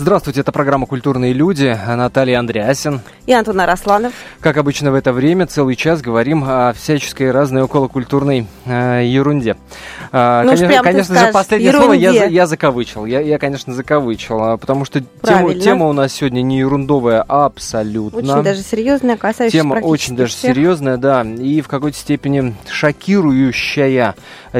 Здравствуйте, это программа «Культурные люди». Наталья Андреасин. И Антон Арасланов. Как обычно в это время, целый час говорим о всяческой разной околокультурной э, ерунде. Э, ну, конечно, конечно же, последнее ерунде. слово я, я закавычил. Я, я, конечно, закавычил, а, потому что тема, тема у нас сегодня не ерундовая абсолютно. Очень даже серьезная, касающаяся Тема очень даже всех. серьезная, да, и в какой-то степени шокирующая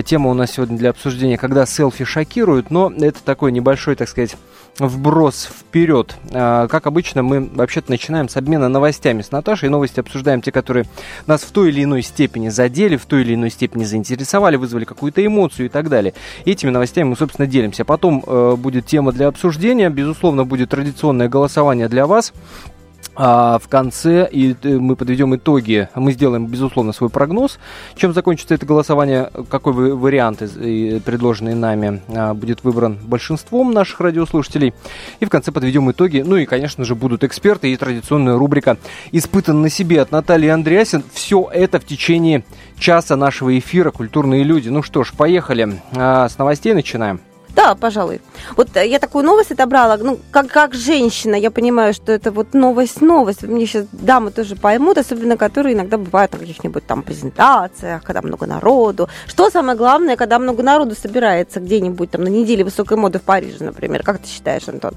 тема у нас сегодня для обсуждения, когда селфи шокируют, но это такой небольшой, так сказать, вброс вперед. А, как обычно, мы вообще-то начинаем с обмена новостями с Наташей. Новости обсуждаем те, которые нас в той или иной степени задели, в той или иной степени заинтересовали, вызвали какую-то эмоцию и так далее. Этими новостями мы, собственно, делимся. Потом э, будет тема для обсуждения. Безусловно, будет традиционное голосование для вас. А в конце и э, мы подведем итоги, мы сделаем, безусловно, свой прогноз. Чем закончится это голосование, какой вариант, предложенный нами, а, будет выбран большинством наших радиослушателей. И в конце подведем итоги. Ну и, конечно же, будут эксперты и традиционная рубрика «Испытан на себе» от Натальи Андреасин. Все это в течение часа нашего эфира «Культурные люди». Ну что ж, поехали. А, с новостей начинаем. Да, пожалуй. Вот э, я такую новость отобрала, ну, как, как женщина, я понимаю, что это вот новость-новость. Мне сейчас дамы тоже поймут, особенно которые иногда бывают на каких-нибудь там презентациях, когда много народу. Что самое главное, когда много народу собирается где-нибудь там на неделе высокой моды в Париже, например? Как ты считаешь, Антон?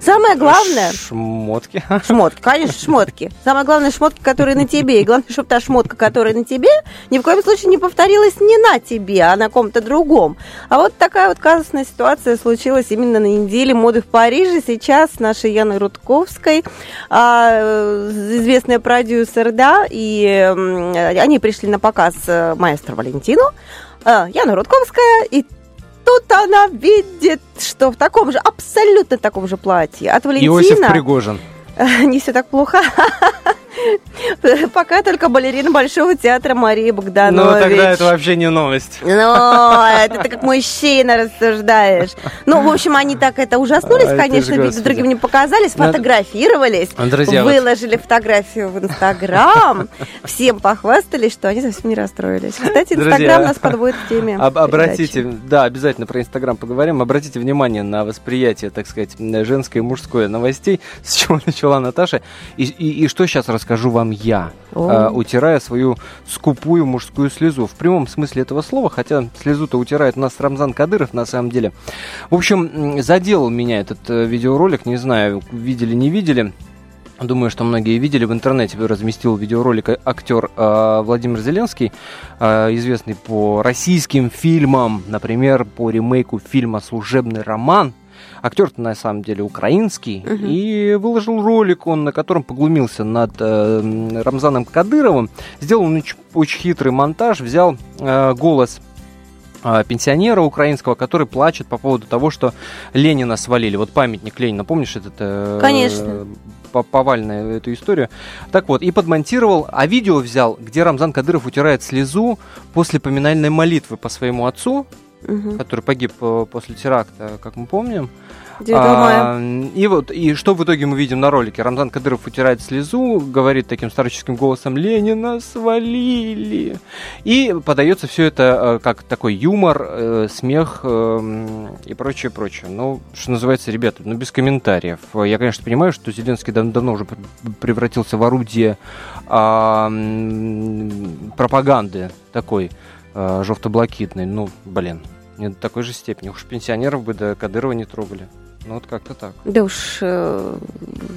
Самое главное... Шмотки. Шмотки, конечно, шмотки. Самое главное, шмотки, которые на тебе. И главное, чтобы та шмотка, которая на тебе, ни в коем случае не повторилась не на тебе, а на ком-то другом. А вот такая вот казусная ситуация случилась именно на неделе моды в Париже. Сейчас с нашей Яной Рудковской, а, известная продюсер, да, и они пришли на показ э, маэстро Валентину. А, Яна Рудковская, и тут она видит, что в таком же, абсолютно таком же платье от Валентина... Иосиф Пригожин. Не все так плохо. Пока только балерина Большого театра Мария Богданович. Ну, тогда это вообще не новость. Ну, это ты как мужчина рассуждаешь. Ну, в общем, они так это ужаснулись, конечно, видно, другим не показали, сфотографировались, Друзья, выложили вот. фотографию в Инстаграм, всем похвастались, что они совсем не расстроились. Кстати, Инстаграм нас подводит к теме. Об, обратите, да, обязательно про Инстаграм поговорим. Обратите внимание на восприятие, так сказать, женской и мужской новостей, с чего начала Наташа, и, и, и что сейчас расскажу скажу вам я, э, утирая свою скупую мужскую слезу. В прямом смысле этого слова, хотя слезу-то утирает у нас Рамзан Кадыров на самом деле. В общем, заделал меня этот э, видеоролик, не знаю, видели, не видели. Думаю, что многие видели в интернете, разместил видеоролик актер э, Владимир Зеленский, э, известный по российским фильмам, например, по ремейку фильма «Служебный роман», актер на самом деле украинский, угу. и выложил ролик он, на котором поглумился над э, Рамзаном Кадыровым, сделал очень, очень хитрый монтаж, взял э, голос э, пенсионера украинского, который плачет по поводу того, что Ленина свалили. Вот памятник Ленина, помнишь этот? Э, Конечно. Повальную эту историю. Так вот, и подмонтировал, а видео взял, где Рамзан Кадыров утирает слезу после поминальной молитвы по своему отцу, угу. который погиб э, после теракта, как мы помним. А, и вот, и что в итоге мы видим на ролике? Рамзан Кадыров утирает слезу, говорит таким старческим голосом «Ленина свалили!» И подается все это э, как такой юмор, э, смех и прочее, прочее. Ну, что называется, ребята, ну, без комментариев. Я, конечно, понимаю, что Зеленский дав давно уже превратился в орудие э, пропаганды такой э, жовто-блакитной. Ну, блин, не до такой же степени. Уж пенсионеров бы до Кадырова не трогали. Ну вот как-то так. Да уж, э,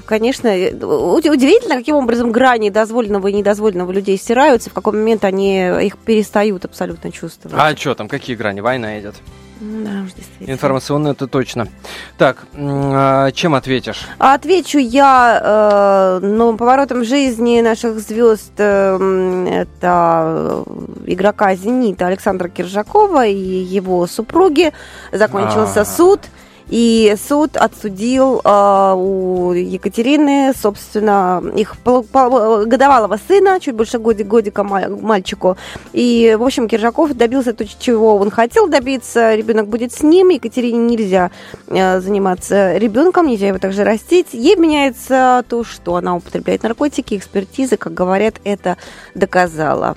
конечно, э, удивительно, каким образом грани дозволенного и недозволенного людей стираются, в какой момент они их перестают абсолютно чувствовать. А что там, какие грани? Война идет. Да, уж действительно. Информационно это точно. Так, а чем ответишь? Отвечу я э, новым поворотом жизни наших звезд. Э, это игрока «Зенита» Александра Киржакова и его супруги. Закончился А-а-а. суд. И суд отсудил э, у Екатерины, собственно, их годовалого сына, чуть больше годик, годика мальчику. И, в общем, Киржаков добился то, чего он хотел добиться. Ребенок будет с ним. Екатерине нельзя э, заниматься ребенком, нельзя его также растить. Ей меняется то, что она употребляет наркотики. Экспертиза, как говорят, это доказала.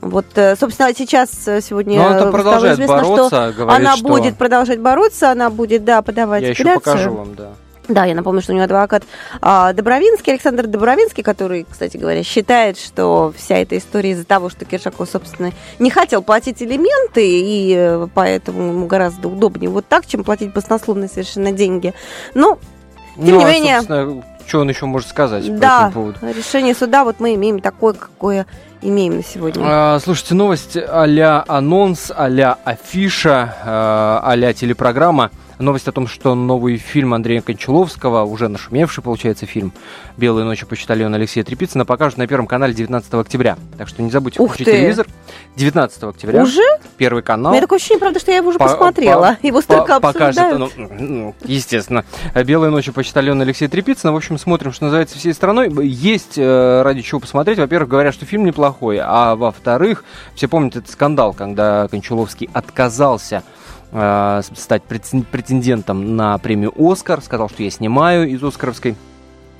Вот, э, собственно, сейчас э, сегодня Но она продолжает известно, бороться, что говорит, она что... будет продолжать бороться, она будет, да, подавать Я апелляцию. еще покажу вам, да. Да, я напомню, что у него адвокат а, Добровинский, Александр Добровинский, который, кстати говоря, считает, что вся эта история из-за того, что Киржаков, собственно, не хотел платить элементы, и э, поэтому ему гораздо удобнее вот так, чем платить баснословные совершенно деньги. Но, тем ну, не а, менее... Что он еще может сказать да, по этому поводу? решение суда вот мы имеем такое, какое имеем на сегодня. А, слушайте, новость а-ля анонс, а-ля афиша, а-ля телепрограмма. Новость о том, что новый фильм Андрея Кончаловского, уже нашумевший, получается, фильм «Белые ночи» почитали Алексея Трепицына, покажут на Первом канале 19 октября. Так что не забудьте Ух включить ты. телевизор. 19 октября. Уже? Первый канал. У меня такое ощущение, правда, что я его уже По- посмотрела. по- его столько по- покажет, ну, ну, естественно. «Белые ночи» почитали Алексея Трепицына. В общем, смотрим, что называется, всей страной. Есть э, ради чего посмотреть. Во-первых, говорят, что фильм неплохой, а во-вторых, все помнят этот скандал, когда Кончаловский отказался стать претен- претендентом на премию «Оскар», сказал, что я снимаю из «Оскаровской» э,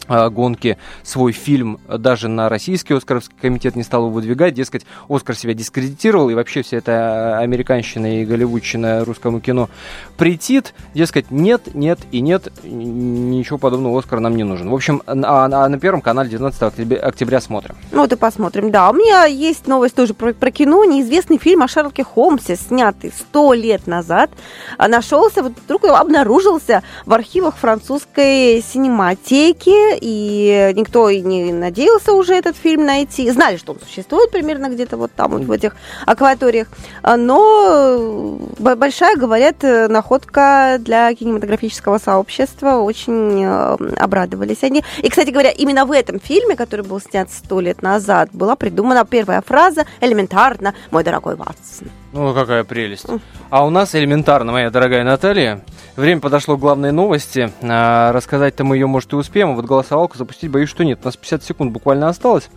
гонки свой фильм даже на российский Оскаровский комитет не стал его выдвигать, дескать, Оскар себя дискредитировал, и вообще вся эта американщина и голливудщина русскому кино претит, дескать, нет, нет и нет, ничего подобного Оскар нам не нужен. В общем, на, а на Первом канале 19 октября, октября смотрим. Ну, вот и посмотрим. Да, у меня есть новость тоже про, про кино. Неизвестный фильм о Шерлоке Холмсе, снятый сто лет назад, а, нашелся, вдруг обнаружился в архивах французской синематеки, и никто и не надеялся уже этот фильм найти. Знали, что он существует примерно где-то вот там, вот в этих акваториях. А, Но э, большая, говорят, э, находка для кинематографического сообщества. Очень э, обрадовались они. И, кстати говоря, именно в этом фильме, который был снят сто лет назад, была придумана первая фраза «элементарно, мой дорогой Ватсон». Ну, какая прелесть. А у нас элементарно, моя дорогая Наталья. Время подошло к главной новости. А, рассказать-то мы ее, может, и успеем, вот голосовалку запустить, боюсь, что нет. У нас 50 секунд буквально осталось.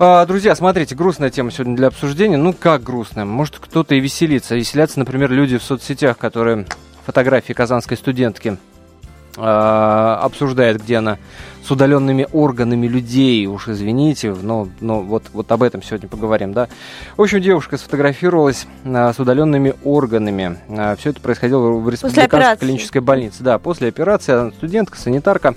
А, друзья, смотрите, грустная тема сегодня для обсуждения. Ну, как грустная? Может, кто-то и веселится. Веселятся, например, люди в соцсетях, которые фотографии казанской студентки обсуждает, где она с удаленными органами людей, уж извините, но, но вот, вот об этом сегодня поговорим, да. В общем, девушка сфотографировалась а, с удаленными органами. все это происходило в республиканской клинической больнице. Да, после операции она студентка, санитарка.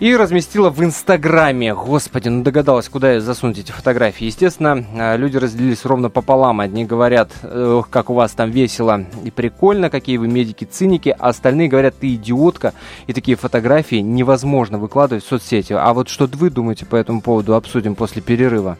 И разместила в Инстаграме. Господи, ну догадалась, куда засунуть эти фотографии. Естественно, а, люди разделились ровно пополам. Одни говорят, «Ох, как у вас там весело и прикольно, какие вы медики-циники. А остальные говорят, ты идиотка. И такие фотографии невозможно выкладывать в соцсети. А вот что вы думаете по этому поводу, обсудим после перерыва.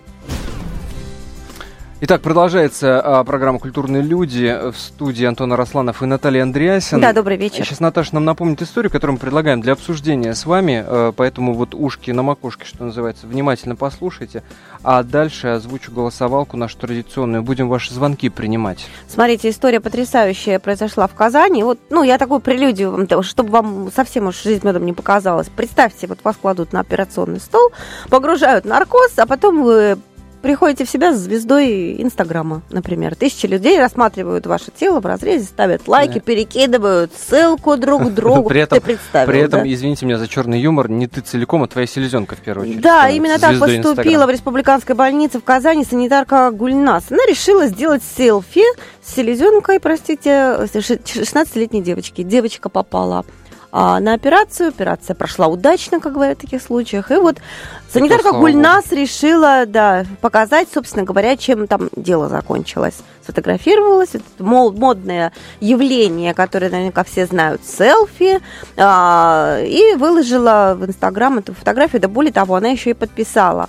Итак, продолжается а, программа «Культурные люди» в студии Антона Росланов и Наталья Андреасин. Да, добрый вечер. Сейчас Наташа нам напомнит историю, которую мы предлагаем для обсуждения с вами, э, поэтому вот ушки на макушке, что называется, внимательно послушайте, а дальше озвучу голосовалку нашу традиционную, будем ваши звонки принимать. Смотрите, история потрясающая произошла в Казани. Вот, ну, я такую прелюдию вам, чтобы вам совсем уж жизнь медом не показалась. Представьте, вот вас кладут на операционный стол, погружают наркоз, а потом вы приходите в себя с звездой Инстаграма, например. Тысячи людей рассматривают ваше тело в разрезе, ставят лайки, Да. перекидывают ссылку друг другу. При этом- Ты представил, При этом, да? извините меня за черный юмор, не ты целиком, а твоя селезенка в первую очередь. Да, именно так поступила Инстаграма. в республиканской больнице в Казани санитарка Гульнас. Она решила сделать селфи с селезенкой, простите, 16-летней девочки. Девочка попала а, на операцию. Операция прошла удачно, как говорят в таких случаях. И вот санитарка слава Гульнас решила, да, показать, собственно говоря, чем там дело закончилось. Сфотографировалась. Это модное явление, которое наверняка все знают, селфи. а, и выложила в Инстаграм эту фотографию. Да более того, она еще и подписала.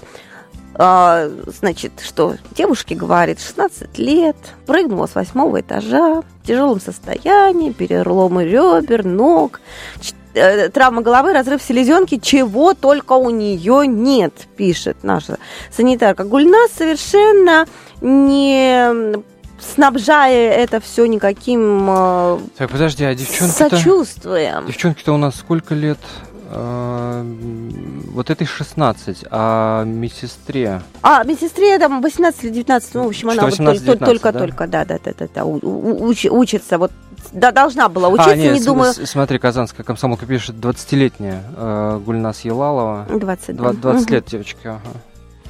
А, значит, что девушке говорит 16 лет, прыгнула с восьмого этажа, в тяжелом состоянии, переломы ребер, ног, э, травма головы, разрыв селезенки, чего только у нее нет, пишет наша санитарка. Гульнас совершенно не снабжая это все никаким э, Так, подожди, а девчонки-то... сочувствием. Девчонки-то у нас сколько лет? А, Вот этой 16, а медсестре... А, медсестре там 18 или 19, ну, в общем, она вот 18-19, только, да? да, да, да, да, учится, вот, да, должна была а, учиться, нет, не думаю, смотри, казанская комсомолка пишет, 20-летняя э, Гульнас Елалова. 20, Два- да. 20 Мгм. лет девочки, ага.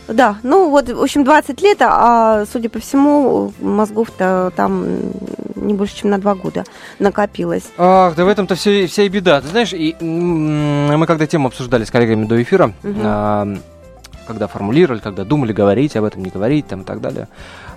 Да, ну вот, в общем, 20 лет, а, судя по всему, мозгов-то там не больше, чем на два года накопилось. Ах, да в этом-то все, вся и беда. Ты знаешь, и, мы когда тему обсуждали с коллегами до эфира, угу. а, когда формулировали, когда думали, говорить об этом, не говорить там, и так далее,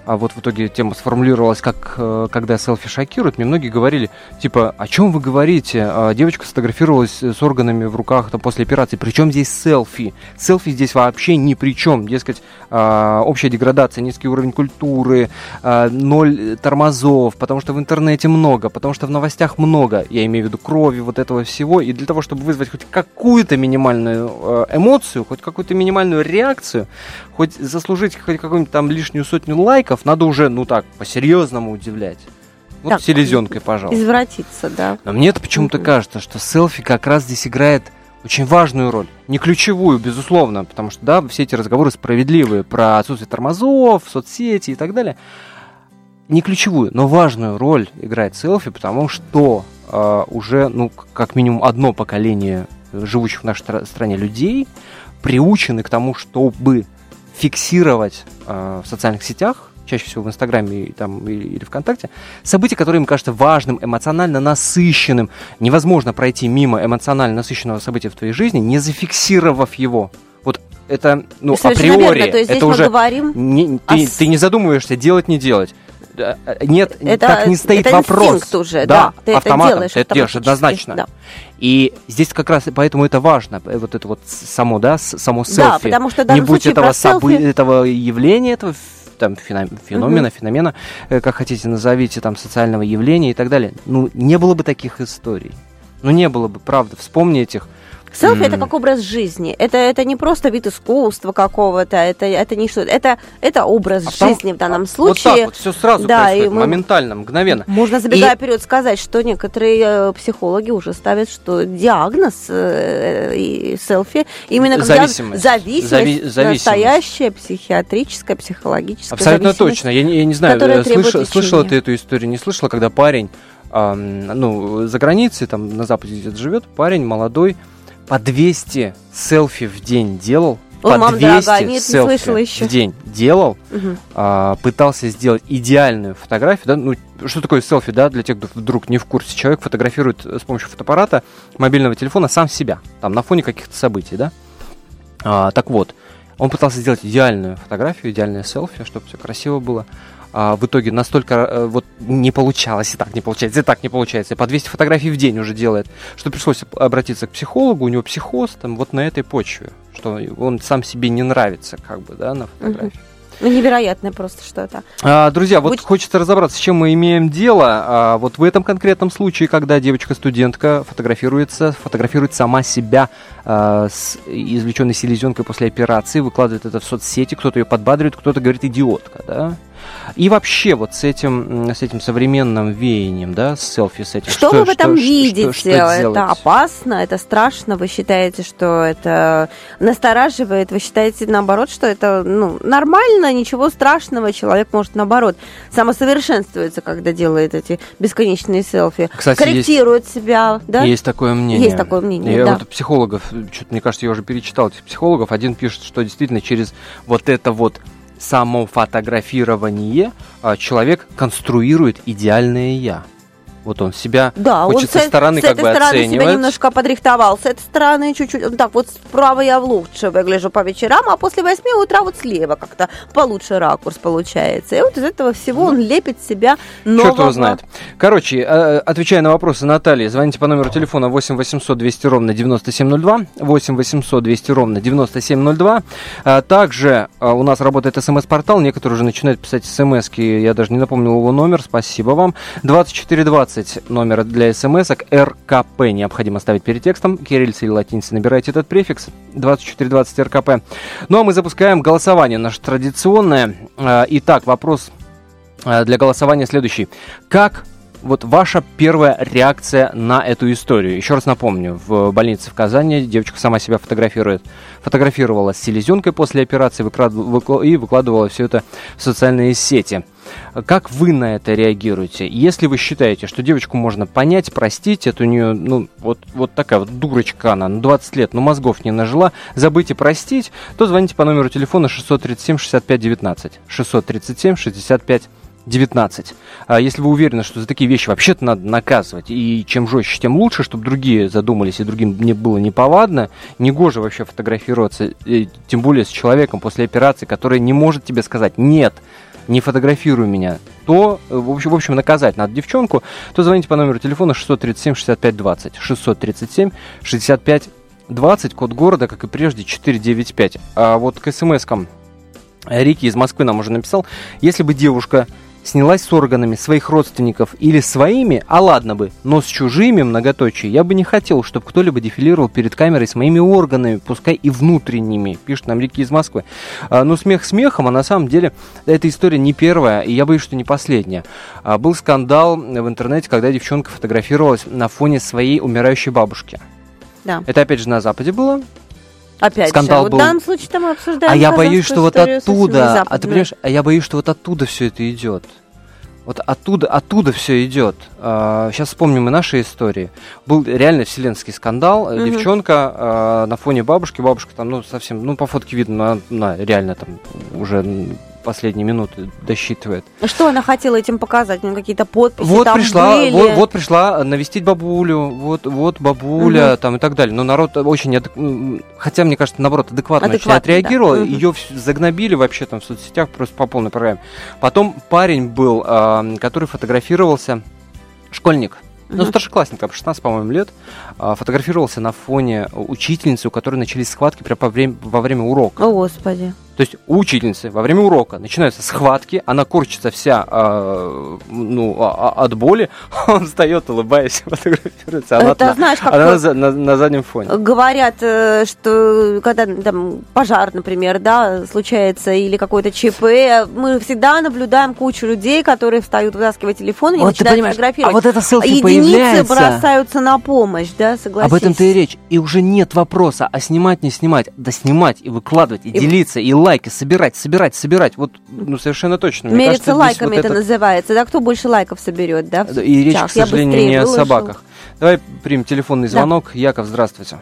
а вот в итоге тема сформулировалась, как э, когда селфи шокируют, мне многие говорили, типа, о чем вы говорите? А девочка сфотографировалась с органами в руках там, после операции, причем здесь селфи? Селфи здесь вообще ни при чем, дескать, а, общая деградация, низкий уровень культуры, а, ноль тормозов, потому что в интернете много, потому что в новостях много, я имею в виду крови, вот этого всего, и для того, чтобы вызвать хоть какую-то минимальную э, эмоцию, хоть какую-то минимальную реакцию, хоть заслужить хоть какую-нибудь там лишнюю сотню лайков, надо уже, ну так, по-серьезному удивлять. Вот так, селезенкой, пожалуйста. Извратиться, да. Но мне-то почему-то mm-hmm. кажется, что селфи как раз здесь играет очень важную роль. Не ключевую, безусловно, потому что, да, все эти разговоры справедливые про отсутствие тормозов, соцсети и так далее. Не ключевую, но важную роль играет селфи, потому что э, уже, ну, как минимум одно поколение живущих в нашей стране людей приучены к тому, чтобы фиксировать э, в социальных сетях, чаще всего в Инстаграме и, там, или ВКонтакте, события, которые им кажется важным, эмоционально насыщенным. Невозможно пройти мимо эмоционально насыщенного события в твоей жизни, не зафиксировав его. Вот это, ну, априори, верно. То есть это уже говорим не, ты, о... ты не задумываешься, делать, не делать. Э, нет, это, так не стоит это вопрос. уже, да, да ты автоматом, это делаешь, ты это делаешь однозначно. Да. И здесь как раз поэтому это важно, э, вот это вот само, да, само селфи. Да, потому что не будь этого, собы, этого явления, этого там феномена, угу. феномена, э, как хотите назовите, там социального явления и так далее. Ну, не было бы таких историй. Ну, не было бы, правда. Вспомни этих Селфи mm. это как образ жизни. Это, это не просто вид искусства какого-то, это, это не что это, это образ а жизни в данном случае. Вот так вот, все сразу да, происходит, мы, моментально, мгновенно. Можно, забегая и... вперед, сказать, что некоторые э, психологи уже ставят, что диагноз э, и селфи именно как зависимость, зависимость, Зави- зависимость. настоящая психиатрическая, психологическая Абсолютно точно. Я, я не знаю, э, слыш, слышала ты эту историю, не слышала, когда парень, э, ну, за границей, там на Западе где-то живет, парень молодой, по 200 селфи в день делал. О, по мам 200 дорогая, нет, селфи еще. в день делал, угу. а, пытался сделать идеальную фотографию. Да? Ну, что такое селфи, да, для тех, кто вдруг не в курсе? Человек фотографирует с помощью фотоаппарата, мобильного телефона сам себя, там, на фоне каких-то событий, да? А, так вот, он пытался сделать идеальную фотографию, идеальное селфи, чтобы все красиво было а, в итоге настолько э, вот не получалось, и так не получается, и так не получается, и по 200 фотографий в день уже делает, что пришлось обратиться к психологу, у него психоз там вот на этой почве, что он сам себе не нравится как бы, да, на фотографии. Ну, невероятное просто что-то. А, друзья, вот Будь... хочется разобраться, с чем мы имеем дело. А, вот в этом конкретном случае, когда девочка-студентка фотографируется, фотографирует сама себя а, с извлеченной селезенкой после операции, выкладывает это в соцсети, кто-то ее подбадривает, кто-то говорит идиотка, да? И вообще вот с этим, с этим современным веянием, да, с селфи, с этим. Что, что вы в этом что, видите? Что, что это опасно, это страшно? Вы считаете, что это настораживает? Вы считаете, наоборот, что это ну, нормально, ничего страшного? Человек может, наоборот, самосовершенствуется, когда делает эти бесконечные селфи. Кстати, корректирует есть, себя, да? Есть такое мнение. Есть такое мнение, Я да. вот психологов, что-то, мне кажется, я уже перечитал этих психологов. Один пишет, что действительно через вот это вот само фотографирование а, человек конструирует идеальное я. Вот он себя да, хочет он со стороны с как бы стороны оценивать. себя немножко подрихтовал, с этой стороны чуть-чуть, так вот справа я лучше выгляжу по вечерам, а после восьми утра вот слева как-то получше ракурс получается. И вот из этого всего он лепит себя нового. Черт его знает. Короче, э, отвечая на вопросы Натальи, звоните по номеру телефона 8 800 200 ровно 9702, 8 800 200 ровно 9702. А также э, у нас работает смс-портал, некоторые уже начинают писать смс я даже не напомнил его номер, спасибо вам. 2420 20 номера для смс РКП необходимо ставить перед текстом. Кириллица или латиница набирайте этот префикс 2420 РКП. Ну а мы запускаем голосование наше традиционное. А, итак, вопрос а, для голосования следующий. Как вот ваша первая реакция на эту историю. Еще раз напомню, в больнице в Казани девочка сама себя фотографирует. Фотографировала с селезенкой после операции и выкладывала все это в социальные сети. Как вы на это реагируете? Если вы считаете, что девочку можно понять, простить, это у нее, ну, вот, вот такая вот дурочка она, ну, 20 лет, но мозгов не нажила, забыть и простить, то звоните по номеру телефона 637 65 19. 637 65 19. А если вы уверены, что за такие вещи вообще-то надо наказывать, и чем жестче, тем лучше, чтобы другие задумались, и другим не было неповадно, негоже вообще фотографироваться, тем более с человеком после операции, который не может тебе сказать «нет», не фотографируй меня, то, в общем, в общем наказать надо девчонку, то звоните по номеру телефона 637 65 20. 637 65 20, код города, как и прежде, 495. А вот к смс-кам Рики из Москвы нам уже написал, если бы девушка снялась с органами своих родственников или своими, а ладно бы, но с чужими, многоточие, я бы не хотел, чтобы кто-либо дефилировал перед камерой с моими органами, пускай и внутренними, пишет нам Рики из Москвы. А, ну, смех смехом, а на самом деле эта история не первая, и я боюсь, что не последняя. А, был скандал в интернете, когда девчонка фотографировалась на фоне своей умирающей бабушки. Да. Это опять же на Западе было. Опять скандал же, был. в данном случае мы обсуждаем А я боюсь, что вот оттуда, а ты понимаешь, а я боюсь, что вот оттуда все это идет. Вот оттуда, оттуда все идет. А, сейчас вспомним и наши истории. Был реально вселенский скандал. Угу. Девчонка а, на фоне бабушки, бабушка там, ну, совсем, ну, по фотке видно, она, она реально там уже последние минуты досчитывает. Что она хотела этим показать? Ну, какие-то подписи вот там пришла, были? Вот, вот пришла навестить бабулю, вот, вот бабуля, угу. там и так далее. Но народ очень, адек... хотя, мне кажется, наоборот, адекватно, адекватно очень отреагировал. Да. Ее загнобили вообще там в соцсетях просто по полной программе. Потом парень был, который фотографировался, школьник, ну, старшеклассник, там 16, по-моему, лет, а, фотографировался на фоне учительницы, у которой начались схватки прямо во время, во время урока. О, Господи. То есть у учительницы во время урока начинаются схватки, она корчится вся э, ну, а, а, от боли, он встает, улыбаясь, фотографируется. Она, Это на, знаешь, как она на, на, на заднем фоне. Говорят, э, что когда там пожар, например, да, случается или какой-то ЧП, мы всегда наблюдаем кучу людей, которые встают вытаскивать телефон и вот начинают фотографировать. А вот это селфи Единицы появляется. бросаются на помощь, да, согласись. Об этом-то и речь. И уже нет вопроса, а снимать, не снимать. Да снимать и выкладывать, и, и делиться, и лайки собирать, собирать, собирать. Вот, ну, совершенно точно. Мне Мериться кажется, лайками вот это, это называется. Да, кто больше лайков соберет, да? И речь, к сожалению, не выложил. о собаках. Давай примем телефонный звонок. Да. Яков, здравствуйте.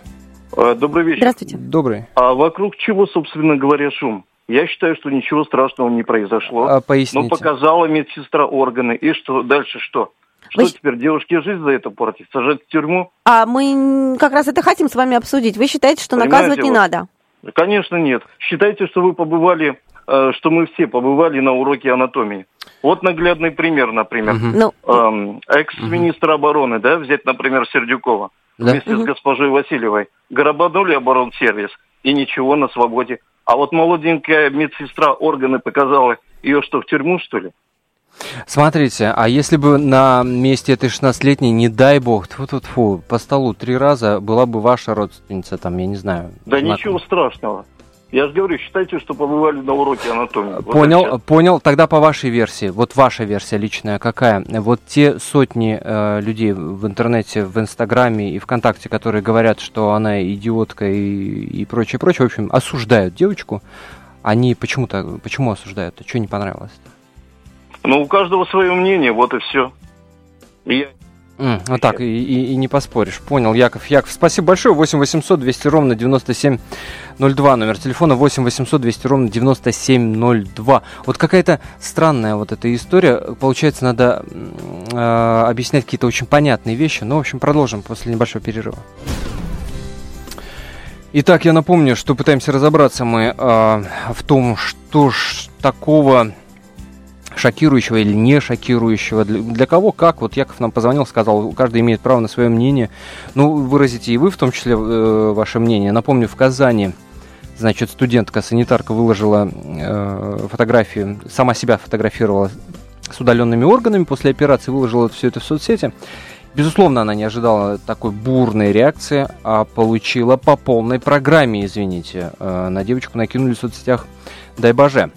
А, добрый вечер. Здравствуйте. Добрый. А вокруг чего, собственно говоря, шум? Я считаю, что ничего страшного не произошло. А, поясните. Но показала медсестра органы. И что? Дальше что? Что Вы... теперь, девушке жизнь за это портить? Сажать в тюрьму? А мы как раз это хотим с вами обсудить. Вы считаете, что Понимаете, наказывать не вот, надо? Конечно, нет. Считайте, что вы побывали, э, что мы все побывали на уроке анатомии. Вот наглядный пример, например. Угу. Эм, экс-министр обороны, да, взять, например, Сердюкова да? вместе угу. с госпожой Васильевой. Грабанули оборонсервис, и ничего, на свободе. А вот молоденькая медсестра органы показала, ее что, в тюрьму, что ли? Смотрите, а если бы на месте этой 16-летней, не дай бог, тьфу -тьфу -тьфу, по столу три раза была бы ваша родственница, там, я не знаю. Да знакомая. ничего страшного. Я же говорю, считайте, что побывали на уроке анатомии. Понял, вот понял. Тогда по вашей версии, вот ваша версия личная какая? Вот те сотни э, людей в интернете, в Инстаграме и ВКонтакте, которые говорят, что она идиотка и, и прочее, прочее, в общем, осуждают девочку, они почему-то, почему осуждают? Что не понравилось-то? Ну, у каждого свое мнение, вот и все. я... Mm, вот так, и, и, и не поспоришь. Понял, Яков. Яков, спасибо большое. 8 800 200 ровно 9702. Номер телефона 8 800 200 ровно 9702. Вот какая-то странная вот эта история. Получается, надо э, объяснять какие-то очень понятные вещи. Ну, в общем, продолжим после небольшого перерыва. Итак, я напомню, что пытаемся разобраться мы э, в том, что ж такого шокирующего или не шокирующего, для, для кого как. Вот Яков нам позвонил, сказал, каждый имеет право на свое мнение. Ну, выразите и вы в том числе э, ваше мнение. Напомню, в Казани значит, студентка-санитарка выложила э, фотографии, сама себя фотографировала с удаленными органами после операции, выложила все это в соцсети. Безусловно, она не ожидала такой бурной реакции, а получила по полной программе, извините. Э, на девочку накинули в соцсетях «Дай боже».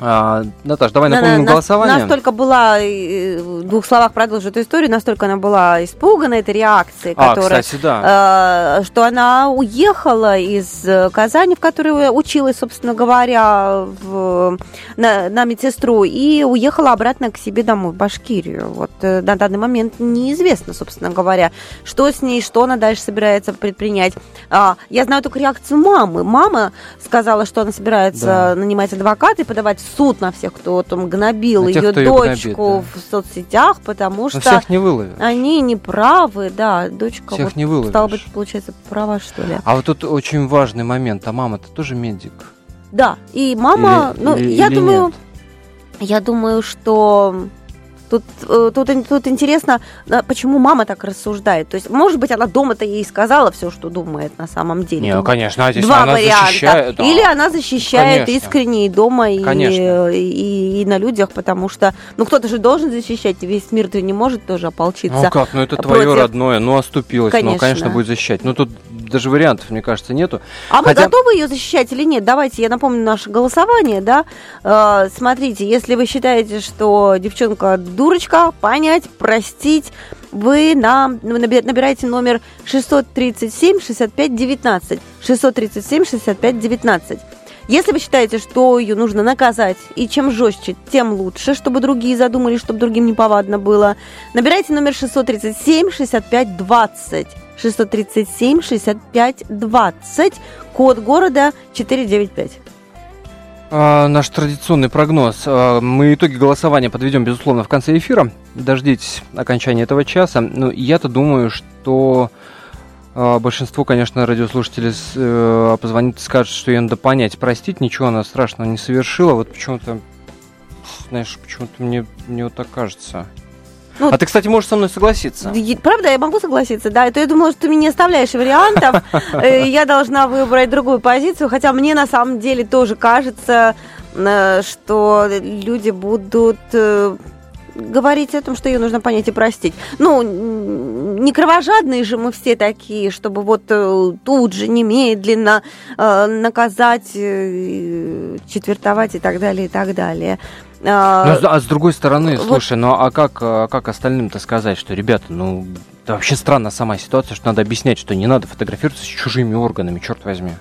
А, Наташ, давай напомним на, голосование. Настолько была, в двух словах продолжу эту историю, настолько она была испугана этой реакцией, а, которая, кстати, да. э, что она уехала из Казани, в которой училась, собственно говоря, в, на, на медсестру, и уехала обратно к себе домой, в Башкирию. Вот э, на данный момент неизвестно, собственно говоря, что с ней, что она дальше собирается предпринять. А, я знаю только реакцию мамы. Мама сказала, что она собирается да. нанимать адвоката и подавать суд на всех, кто там гнобил ее дочку гнобит, да. в соцсетях, потому Но что всех не выловишь. они не правы, да, дочка всех вот, не выловишь. стала быть, получается, права, что ли. А вот тут очень важный момент, а мама-то тоже медик. Да, и мама, или, ну, или, я или думаю, нет? я думаю, что Тут, э, тут, тут интересно, почему мама так рассуждает. То есть, может быть, она дома-то ей сказала все, что думает на самом деле. Не, ну, конечно, а здесь Два она варианта. защищает. Да. Или она защищает конечно. искренне и дома, и, и, и, и на людях, потому что, ну, кто-то же должен защищать, весь мир-то не может тоже ополчиться. Ну как, ну это против... твое родное, ну оступилось, конечно. ну, конечно, будет защищать. Ну, тут даже вариантов, мне кажется, нету. А Хотя... мы готовы ее защищать или нет? Давайте я напомню наше голосование, да. Э, смотрите, если вы считаете, что девчонка дурочка, понять, простить, вы нам набираете номер 637 65 19. 637 65 19. Если вы считаете, что ее нужно наказать, и чем жестче, тем лучше, чтобы другие задумали, чтобы другим неповадно было, набирайте номер 637 65 20. 637 65 20, код города 495. А, наш традиционный прогноз. А, мы итоги голосования подведем, безусловно, в конце эфира. Дождитесь окончания этого часа. Ну, я-то думаю, что а, большинство, конечно, радиослушателей э, позвонит и скажет, что ей надо понять, простить, ничего она страшного не совершила. Вот почему-то, знаешь, почему-то мне, мне вот так кажется. Ну, а ты, кстати, можешь со мной согласиться. Правда, я могу согласиться, да. Это я думала, что ты мне не оставляешь вариантов. Э, я должна выбрать другую позицию, хотя мне на самом деле тоже кажется, э, что люди будут э, говорить о том, что ее нужно понять и простить. Ну, не кровожадные же мы все такие, чтобы вот тут же немедленно наказать, четвертовать и так далее, и так далее. А, ну, а с другой стороны, вот... слушай, ну а как, а как остальным-то сказать, что, ребята, ну, вообще странная сама ситуация, что надо объяснять, что не надо фотографироваться с чужими органами, черт возьми.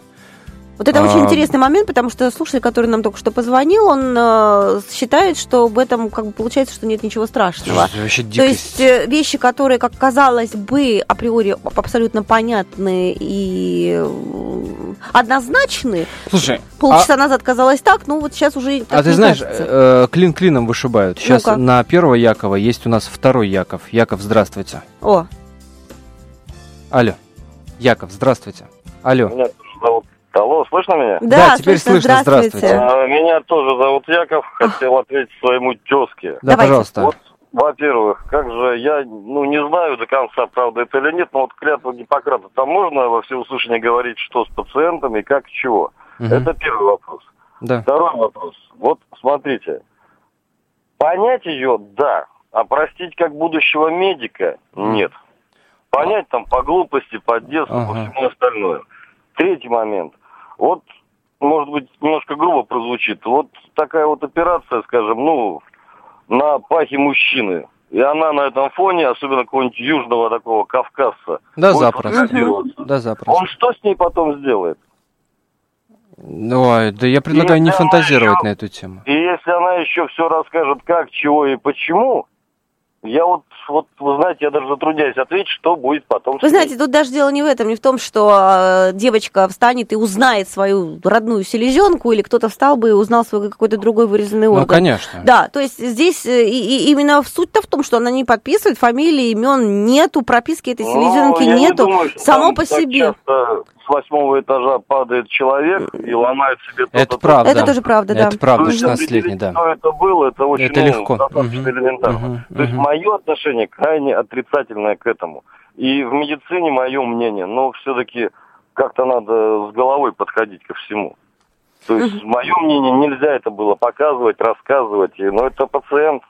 Вот это а... очень интересный момент, потому что слушатель, который нам только что позвонил, он э, считает, что в этом как бы получается, что нет ничего страшного. Вообще То есть э, вещи, которые, как казалось бы, априори абсолютно понятны и э, однозначны. Слушай, полчаса а... назад казалось так, ну вот сейчас уже. Так а ты знаешь, э, клин клином вышибают. Сейчас ну на первого Якова есть у нас второй Яков. Яков, здравствуйте. О. Алло. Яков, здравствуйте. Алло. Меня зовут Алло, слышно меня? Да, да теперь слышно. Здравствуйте. здравствуйте. А, меня тоже зовут Яков. Хотел ответить своему тезке. Да, Давайте. пожалуйста. Вот, во-первых, как же, я ну, не знаю до конца, правда это или нет, но вот клятва Гиппократа, там можно во всеуслышание говорить, что с пациентами, как, чего? Угу. Это первый вопрос. Да. Второй вопрос. Вот смотрите, понять ее, да, а простить как будущего медика, нет. Понять там по глупости, по детству, ага. по всему остальному. Третий момент. Вот, может быть, немножко грубо прозвучит, вот такая вот операция, скажем, ну, на пахе мужчины. И она на этом фоне, особенно какого-нибудь южного такого Кавказца, да, запросто. Да, запросто. Он что с ней потом сделает? Ой, да я предлагаю не фантазировать еще, на эту тему. И если она еще все расскажет, как, чего и почему, я вот, вот, вы знаете, я даже затрудняюсь ответить, что будет потом. Вы знаете, тут даже дело не в этом, не в том, что э, девочка встанет и узнает свою родную селезенку, или кто-то встал бы и узнал свой какой-то другой вырезанный ну, орган. Ну, конечно. Да, то есть здесь э, и, и именно суть-то в том, что она не подписывает, фамилии, имен нету, прописки этой ну, селезенки ну, нету, не думаю, само по себе. Часто с восьмого этажа падает человек и ломает себе то Это правда. Это тоже правда, да. Это правда, 16-летний, да. Что это было, это очень это ну, легко. достаточно угу. элементарно. Угу. То есть мое отношение крайне отрицательное к этому. И в медицине мое мнение, но все-таки как-то надо с головой подходить ко всему. То есть, мое мнение, нельзя это было показывать, рассказывать. Но это пациент,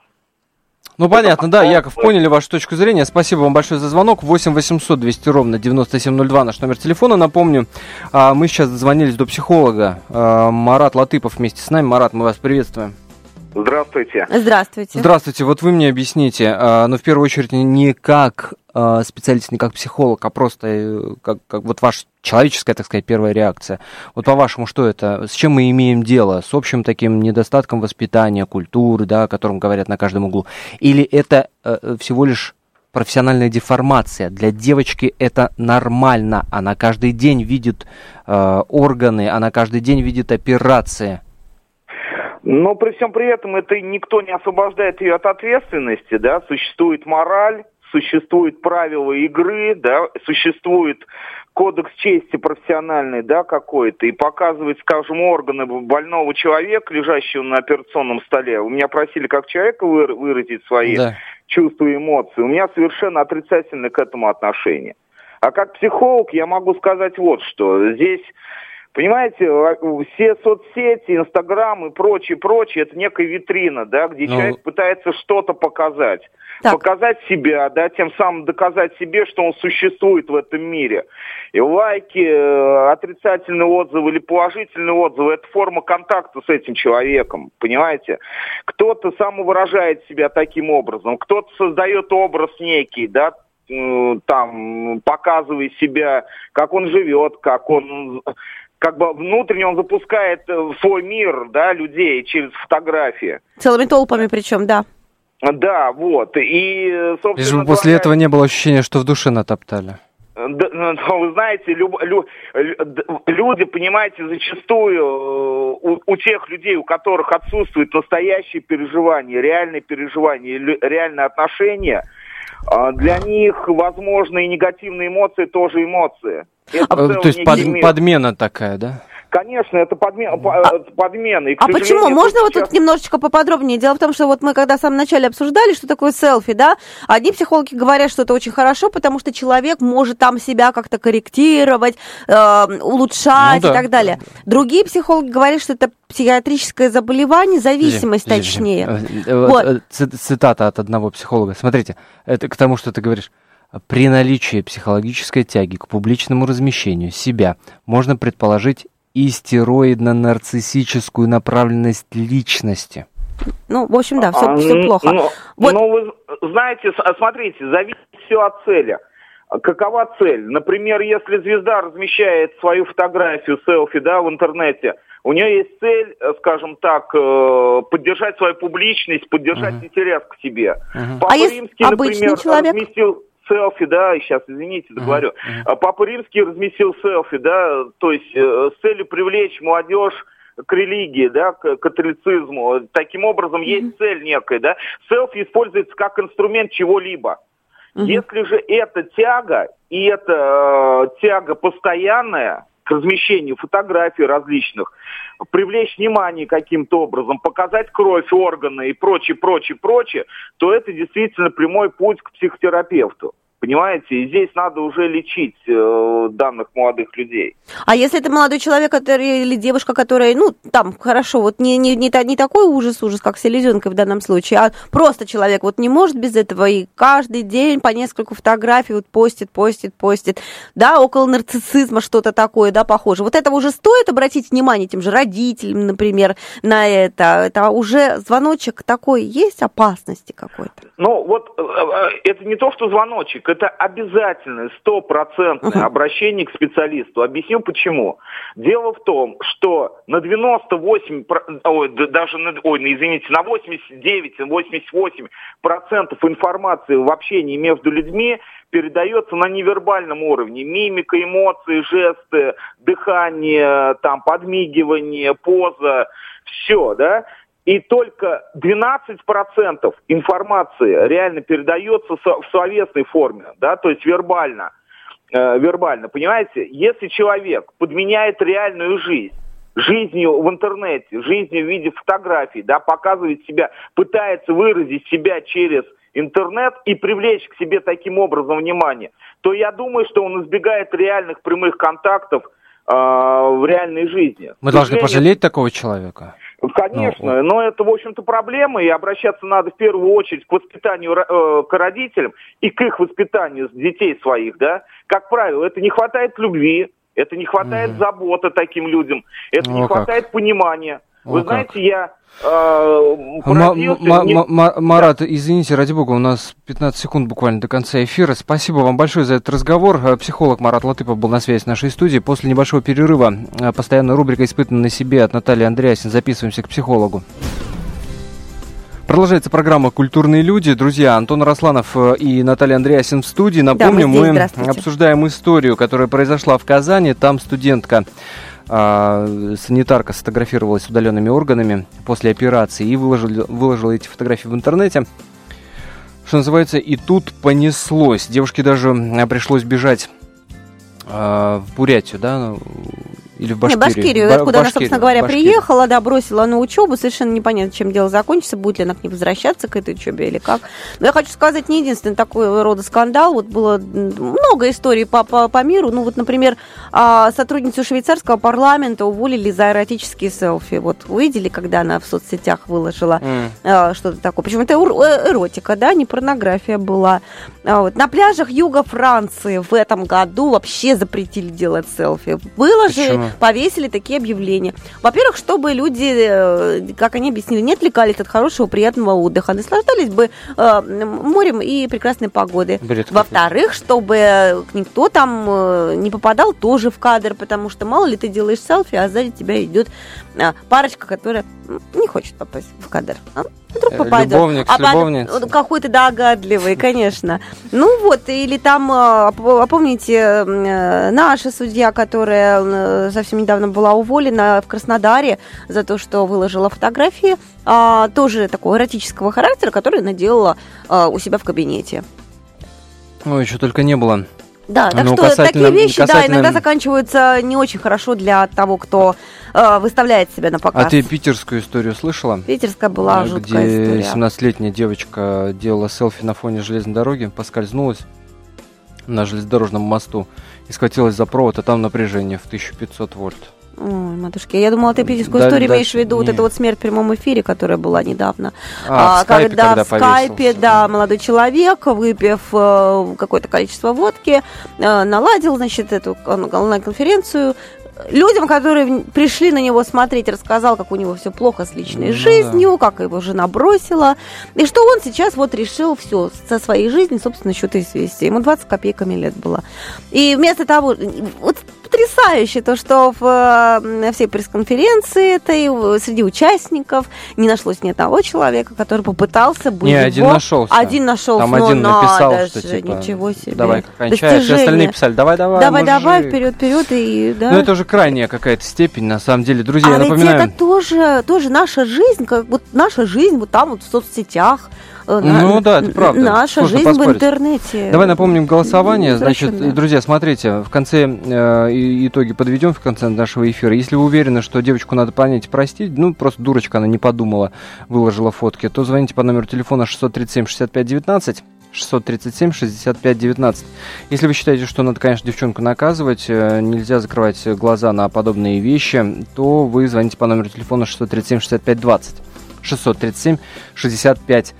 ну, понятно, да, Яков, поняли вашу точку зрения. Спасибо вам большое за звонок. 8 800 200 ровно 9702 наш номер телефона, напомню. А, мы сейчас дозвонились до психолога. А, Марат Латыпов вместе с нами. Марат, мы вас приветствуем. Здравствуйте. Здравствуйте. Здравствуйте. Вот вы мне объясните, а, ну, в первую очередь, не как а, специалист, не как психолог, а просто э, как, как вот ваша человеческая, так сказать, первая реакция. Вот по-вашему, что это? С чем мы имеем дело? С общим таким недостатком воспитания, культуры, да, о котором говорят на каждом углу? Или это э, всего лишь профессиональная деформация. Для девочки это нормально. Она каждый день видит э, органы, она каждый день видит операции. Но при всем при этом это никто не освобождает ее от ответственности, да, существует мораль, существуют правила игры, да, существует кодекс чести профессиональный, да, какой-то, и показывает, скажем, органы больного человека, лежащего на операционном столе. У меня просили как человека выразить свои да. чувства и эмоции. У меня совершенно отрицательное к этому отношение. А как психолог я могу сказать вот что. Здесь Понимаете, все соцсети, Инстаграм и прочее, прочее, это некая витрина, да, где ну... человек пытается что-то показать. Так. Показать себя, да, тем самым доказать себе, что он существует в этом мире. И лайки, э, отрицательные отзывы или положительные отзывы – это форма контакта с этим человеком, понимаете? Кто-то самовыражает себя таким образом, кто-то создает образ некий, да, там, показывая себя, как он живет, как он как бы внутренне он запускает э, в свой мир, да, людей через фотографии. Целыми толпами причем, да. Да, вот. И, собственно... Лишь бы после этого не было ощущения, что в душе натоптали. Ну, вы знаете, люб, лю, люди, понимаете, зачастую э, у, у тех людей, у которых отсутствует настоящее переживание, реальное переживание, реальное отношение, а, для них, возможно, и негативные эмоции тоже эмоции. Это а, то есть под, подмена такая, да? Конечно, это подмена. А, подмена. И, а почему? Можно вот тут немножечко поподробнее? Дело в том, что вот мы когда в самом начале обсуждали, что такое селфи, да, одни психологи говорят, что это очень хорошо, потому что человек может там себя как-то корректировать, э, улучшать ну, да. и так далее. Другие психологи говорят, что это психиатрическое заболевание, зависимость Подожди, точнее. Э, вот. Э, цитата от одного психолога. Смотрите, это к тому, что ты говоришь. При наличии психологической тяги к публичному размещению себя можно предположить и стероидно-нарциссическую направленность личности. Ну, в общем, да, все, а, все плохо. Ну, вот. ну, вы знаете, смотрите, зависит все от цели. Какова цель? Например, если звезда размещает свою фотографию, селфи, да, в интернете, у нее есть цель, э, скажем так, э, поддержать свою публичность, поддержать uh-huh. интерес к себе. Uh-huh. Папа а Римский, например, человек? разместил селфи, да, сейчас, извините, договорю. Uh-huh. Папа Римский разместил селфи, да, то есть э, с целью привлечь молодежь к религии, да, к католицизму. Таким образом, mm-hmm. есть цель некая, да. Селфи используется как инструмент чего-либо. Mm-hmm. Если же это тяга, и это э, тяга постоянная, к размещению фотографий различных, привлечь внимание каким-то образом, показать кровь, органы и прочее, прочее, прочее, то это действительно прямой путь к психотерапевту. Понимаете, и здесь надо уже лечить э, данных молодых людей. А если это молодой человек который, или девушка, которая, ну, там, хорошо, вот не, не, не, не такой ужас-ужас, как селезенка в данном случае, а просто человек вот не может без этого и каждый день по несколько фотографий вот постит, постит, постит, да, около нарциссизма что-то такое, да, похоже. Вот это уже стоит обратить внимание тем же родителям, например, на это. Это уже звоночек такой есть опасности какой-то? Ну, вот э, э, это не то, что звоночек, это обязательное, стопроцентное обращение к специалисту. Объясню почему. Дело в том, что на 98, ой, даже на, ой, извините, на 89-88 процентов информации в общении между людьми передается на невербальном уровне. Мимика, эмоции, жесты, дыхание, там, подмигивание, поза, все, да? И только 12% информации реально передается в словесной форме, да, то есть вербально. Э, вербально, понимаете? Если человек подменяет реальную жизнь, жизнью в интернете, жизнью в виде фотографий, да, показывает себя, пытается выразить себя через интернет и привлечь к себе таким образом внимание, то я думаю, что он избегает реальных прямых контактов э, в реальной жизни. Мы должны пожалеть такого человека. Конечно, ну, но это, в общем-то, проблема, и обращаться надо в первую очередь к воспитанию, э, к родителям и к их воспитанию детей своих, да. Как правило, это не хватает любви, это не хватает mm. заботы таким людям, это ну, не хватает понимания. Вы О, знаете, как. я э, Марат, извините, ради бога, у нас 15 секунд буквально до конца эфира. Спасибо вам большое за этот разговор. Э, психолог Марат Латыпов был на связи с нашей студией. После небольшого перерыва э, постоянная рубрика «Испытанная на себе» от Натальи Андреасин. Записываемся к психологу. Продолжается программа «Культурные люди». Друзья, Антон Росланов и Наталья Андреасин в студии. Напомню, да, мы, мы обсуждаем историю, которая произошла в Казани. Там студентка санитарка сфотографировалась с удаленными органами после операции и выложила, выложила эти фотографии в интернете. Что называется, и тут понеслось. Девушке даже пришлось бежать э, в Бурятию, да, или в Башкирию? Не, Башкирию, Ба- откуда она, Башкирию, собственно говоря, Башкирию. приехала, да, бросила на учебу. Совершенно непонятно, чем дело закончится, будет ли она к ней возвращаться, к этой учебе или как. Но я хочу сказать, не единственный такой рода скандал. Вот было много историй по, по, по миру. Ну, вот, например, а, сотрудницу швейцарского парламента уволили за эротические селфи. Вот увидели, когда она в соцсетях выложила М. что-то такое. Причем это э, эротика, да, не порнография была. А вот. На пляжах юга Франции в этом году вообще запретили делать селфи. Было же, Почему? повесили такие объявления. Во-первых, чтобы люди, э, как они объяснили, не отвлекались от хорошего, приятного отдыха, наслаждались бы э, морем и прекрасной погодой. Во-вторых, чтобы никто там э, не попадал тоже в кадр, потому что мало ли ты делаешь селфи, а сзади тебя идет парочка, которая не хочет попасть в кадр. А вдруг Э, попадет. любовник с а потом- любовницей. Какой-то догадливый, конечно. Ну вот, или там, п- а помните, э, наша судья, которая э, совсем недавно была уволена в Краснодаре за то, что выложила фотографии, а, тоже такого эротического характера, которые наделала а, у себя в кабинете. Ой, что только не было. Да, так Ну, что касательно- такие вещи, да, касательно- иногда заканчиваются не очень хорошо для того, кто э, выставляет себя на показ. А ты питерскую историю слышала? Питерская была А, жуткая где история. 17-летняя девочка делала селфи на фоне железной дороги, поскользнулась на железнодорожном мосту и схватилась за провод, а там напряжение в 1500 вольт. Ой, матушки, я думала, ты питерскую Да- историю имеешь в виду, вот не. эту вот смерть в прямом эфире, которая была недавно. А, в скайпе, когда, когда в скайпе, повесился. да, молодой человек, выпив э, какое-то количество водки, э, наладил, значит, эту он- онлайн-конференцию. Людям, которые пришли на него смотреть, рассказал, как у него все плохо с личной Ну жизнью, как его жена бросила, и что он сейчас вот решил все со своей жизнью, собственно, счеты свести. Ему 20 копейками лет было. И вместо того, вот потрясающе то, что в э, всей пресс-конференции этой среди участников не нашлось ни одного человека, который попытался бы Не, его- один нашелся. Один нашелся, Там ну один надо написал, же, что типа, ничего себе. давай кончай, все Достижение. остальные писали, давай, давай, Давай, давай, мужик». вперед, вперед и да. Ну это уже крайняя какая-то степень, на самом деле. Друзья, а я напоминаю... это тоже, тоже наша жизнь, как вот наша жизнь вот там вот в соцсетях. Э, Ну да, это правда. Наша Сложно жизнь в поспорить. интернете. Давай напомним голосование. Значит, друзья, смотрите, в конце э, итоги подведем в конце нашего эфира. Если вы уверены, что девочку надо понять и простить, ну, просто дурочка, она не подумала, выложила фотки, то звоните по номеру телефона 637 65 19 637 65 19. Если вы считаете, что надо, конечно, девчонку наказывать, э, нельзя закрывать глаза на подобные вещи, то вы звоните по номеру телефона 637 65 20. 637 65 20.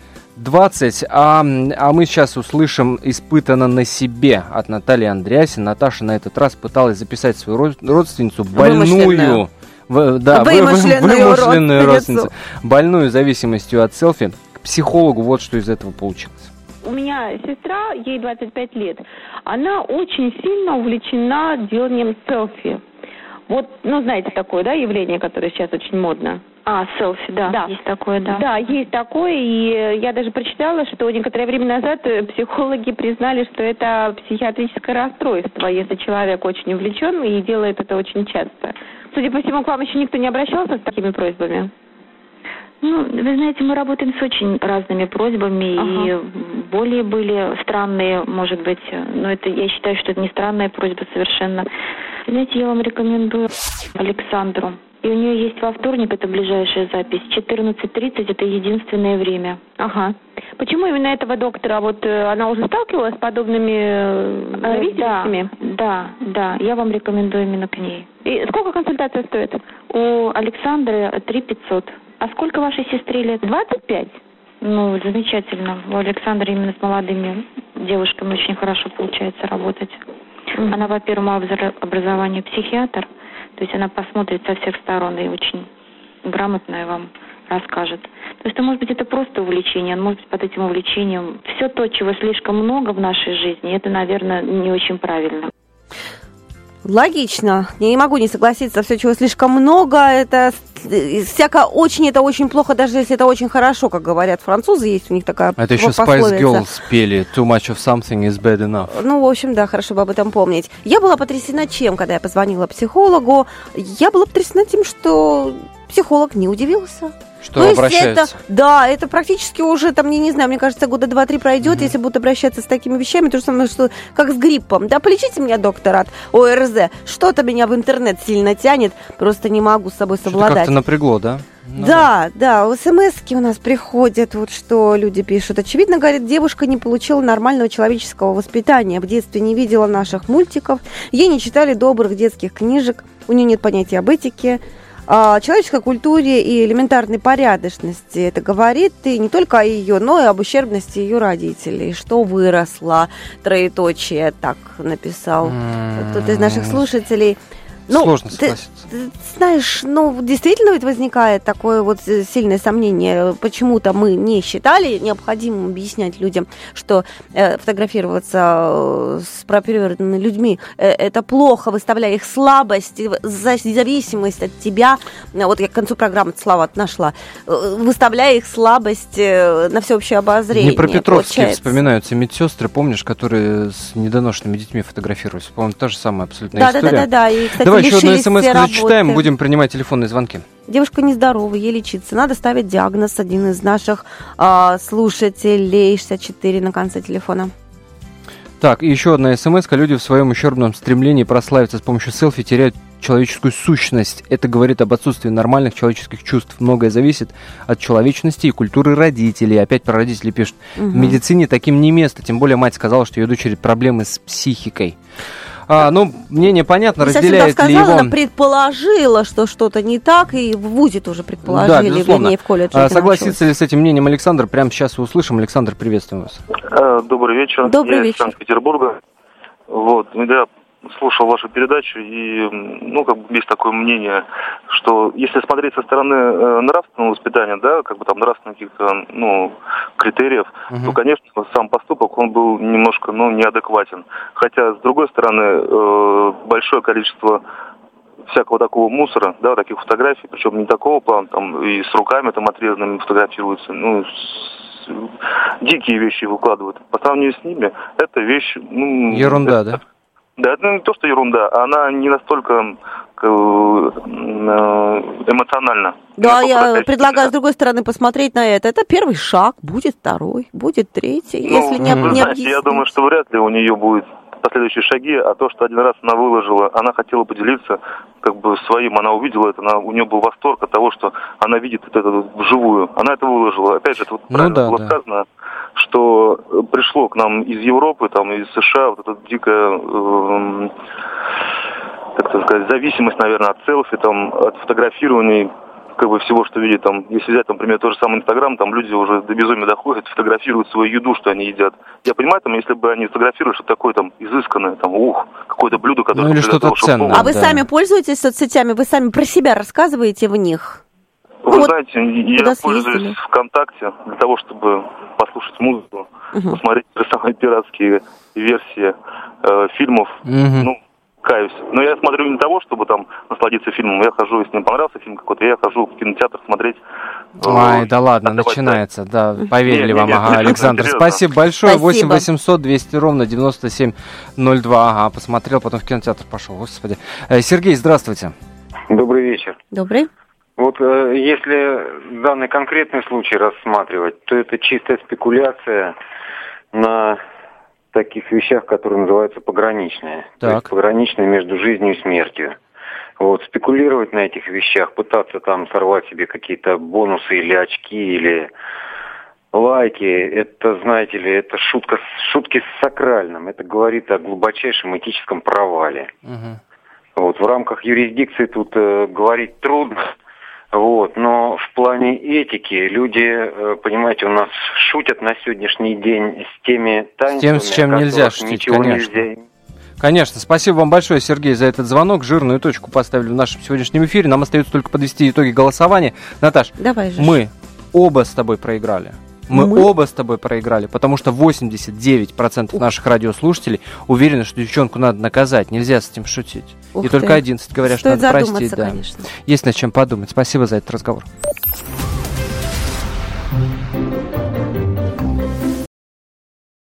А, м, а мы сейчас услышим «Испытано на себе» от Натальи Андреасин. Наташа на этот раз пыталась записать свою род- родственницу больную. В- да, вы- вы- Вымышленную вымышленную родственницу. больную зависимостью от селфи. К психологу вот что из этого получилось. У меня сестра, ей 25 лет, она очень сильно увлечена деланием селфи. Вот, ну, знаете такое, да, явление, которое сейчас очень модно? А, селфи, да, Да. есть такое, да. Да, есть такое, и э, я даже прочитала, что некоторое время назад э, психологи признали, что это психиатрическое расстройство, если человек очень увлечен и делает это очень часто. Судя по всему, к вам еще никто не обращался с такими просьбами? Ну, вы знаете, мы работаем с очень разными просьбами, и Ага. более были странные, может быть, но это, я считаю, что это не странная просьба совершенно. Знаете, я вам рекомендую Александру. И у нее есть во вторник, это ближайшая запись, 14.30, это единственное время. Ага. Почему именно этого доктора? Вот э, она уже сталкивалась с подобными э, Э, зависимостями? Да, да, я вам рекомендую именно к ней. И сколько консультация стоит? У Александры 3 500. А сколько вашей сестре лет? 25? Ну, замечательно. У Александры именно с молодыми девушками очень хорошо получается работать. Она по первому образованию психиатр, то есть она посмотрит со всех сторон и очень грамотно вам расскажет. То есть, а может быть, это просто увлечение, может быть, под этим увлечением все то, чего слишком много в нашей жизни, это, наверное, не очень правильно. Логично. Не могу не согласиться. Все, чего слишком много, это всяко очень, это очень плохо, даже если это очень хорошо, как говорят французы, есть у них такая Это еще Spice Girls пели «Too much of something is bad enough». Ну, в общем, да, хорошо бы об этом помнить. Я была потрясена чем, когда я позвонила психологу? Я была потрясена тем, что психолог не удивился. Что То обращается? Это, да, это практически уже, там, я не знаю, мне кажется, года два-три пройдет, mm-hmm. если будут обращаться с такими вещами, то же самое, что как с гриппом. Да, полечите меня, доктор, от ОРЗ. Что-то меня в интернет сильно тянет, просто не могу с собой совладать. Как-то напрягло, да? Ну, да, да, да смс у нас приходят, вот что люди пишут. Очевидно, говорит, девушка не получила нормального человеческого воспитания. В детстве не видела наших мультиков, ей не читали добрых детских книжек, у нее нет понятия об этике, человеческой культуре и элементарной порядочности. Это говорит и не только о ее, но и об ущербности ее родителей. Что выросло, троеточие, так написал кто-то из наших слушателей. Ну, Сложно согласиться. Ты, знаешь, ну, действительно ведь возникает такое вот сильное сомнение. Почему-то мы не считали необходимым объяснять людям, что э, фотографироваться э, с прооперированными людьми э, это плохо, выставляя их слабость, зависимость от тебя. Вот я к концу программы слова нашла. Э, выставляя их слабость э, на всеобщее обозрение. Не про Петровские вспоминаются медсестры, помнишь, которые с недоношенными детьми фотографировались. По-моему, та же самая абсолютно да, история. Да, Давай еще одну смс зачитаем, будем принимать телефонные звонки. Девушка нездорова, ей лечиться. Надо ставить диагноз. Один из наших э, слушателей, 64 на конце телефона. Так, и еще одна смс -ка. Люди в своем ущербном стремлении прославиться с помощью селфи теряют человеческую сущность. Это говорит об отсутствии нормальных человеческих чувств. Многое зависит от человечности и культуры родителей. Опять про родителей пишут. Угу. В медицине таким не место. Тем более мать сказала, что ее дочери проблемы с психикой. А, ну, мнение понятно, не разделяет сказала, ли его... Она предположила, что что-то не так, и в ВУЗе тоже предположили, да, безусловно. вернее, в колледже. А, согласится ли с этим мнением Александр? Прямо сейчас услышим. Александр, приветствуем вас. Э, добрый вечер. Добрый Я вечер. из Санкт-Петербурга. Вот, ну, я слушал вашу передачу, и, ну, как бы есть такое мнение, что если смотреть со стороны э, нравственного воспитания, да, как бы там нравственных каких-то, ну, критериев, угу. то, конечно, сам поступок, он был немножко, ну, неадекватен. Хотя, с другой стороны, э, большое количество всякого такого мусора, да, таких фотографий, причем не такого плана, там и с руками там отрезанными фотографируются, ну, с, дикие вещи выкладывают. По сравнению с ними, это вещь, ну... Ерунда, это, да? Да, это не то, что ерунда, она не настолько э, эмоциональна. Да, я предлагаю с другой стороны посмотреть на это. Это первый шаг, будет второй, будет третий, ну, если не, не знаете, Я думаю, что вряд ли у нее будет последующие шаги, а то, что один раз она выложила, она хотела поделиться как бы своим, она увидела это, она, у нее был восторг от того, что она видит это вживую. Она это выложила. Опять же, это вот ну, правильно да, было да. сказано, что пришло к нам из Европы, там, из США вот эта дикая, э, как сказать, зависимость, наверное, от селфи, там, от фотографирований как бы всего, что видят там, если взять, например, тот же самый Инстаграм, там люди уже до безумия доходят, фотографируют свою еду, что они едят. Я понимаю, там, если бы они фотографировали что-то такое там изысканное, там, ух, какое-то блюдо, которое... Ну или что-то ценное. А вы да. сами пользуетесь соцсетями, вы сами про себя рассказываете в них? Вы ну, знаете, я пользуюсь ВКонтакте для того, чтобы послушать музыку, угу. посмотреть самые пиратские версии э, фильмов. Угу. Ну, каюсь. Но я смотрю не того, чтобы там насладиться фильмом. Я хожу, если мне понравился фильм какой-то, я хожу в кинотеатр смотреть. Ой, э, да ладно, начинается, да, поверили вам, ага, Александр. Спасибо большое, Спасибо. 8 800 200 ровно 9702, ага, посмотрел, потом в кинотеатр пошел, господи. Э, Сергей, здравствуйте. Добрый вечер. Добрый. Вот э, если данный конкретный случай рассматривать, то это чистая спекуляция на таких вещах, которые называются пограничные. Так. То есть пограничные между жизнью и смертью. Вот, спекулировать на этих вещах, пытаться там сорвать себе какие-то бонусы или очки, или лайки, это, знаете ли, это шутка, шутки с сакральным. Это говорит о глубочайшем этическом провале. Угу. Вот, в рамках юрисдикции тут э, говорить трудно. Вот, но в плане этики люди, э, понимаете, у нас шутят на сегодняшний день с теми танцами, с тем, с чем нельзя шутить, конечно. Нельзя... Конечно. Спасибо вам большое, Сергей, за этот звонок. Жирную точку поставили в нашем сегодняшнем эфире. Нам остается только подвести итоги голосования. Наташ, Давай же. мы оба с тобой проиграли. Мы, мы оба с тобой проиграли, потому что 89% Ух. наших радиослушателей уверены, что девчонку надо наказать, нельзя с этим шутить. Ух И ты. только 11 говорят, Стоит что надо простить. Да. Конечно. Есть над чем подумать. Спасибо за этот разговор.